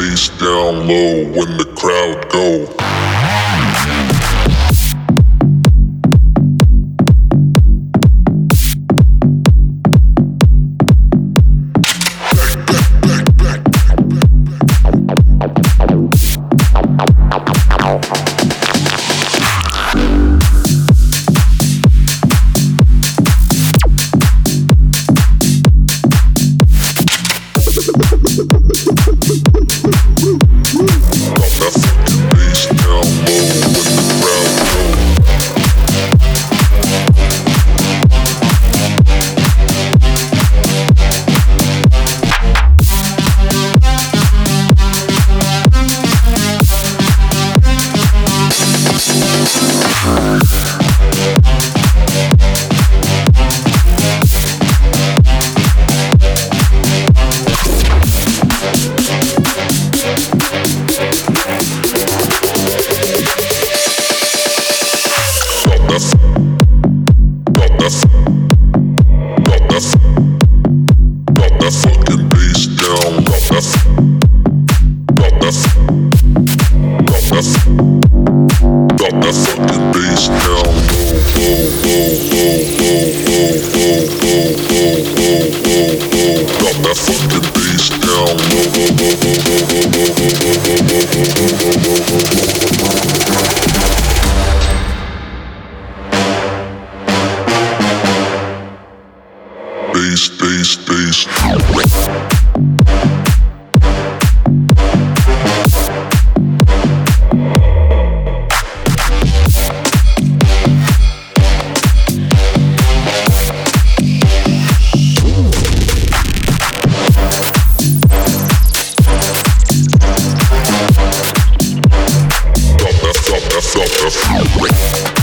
bass down low when the crowd go. Got that fucking bass down low. bass, bass, bass. Stop, stop, stop, stop, stop.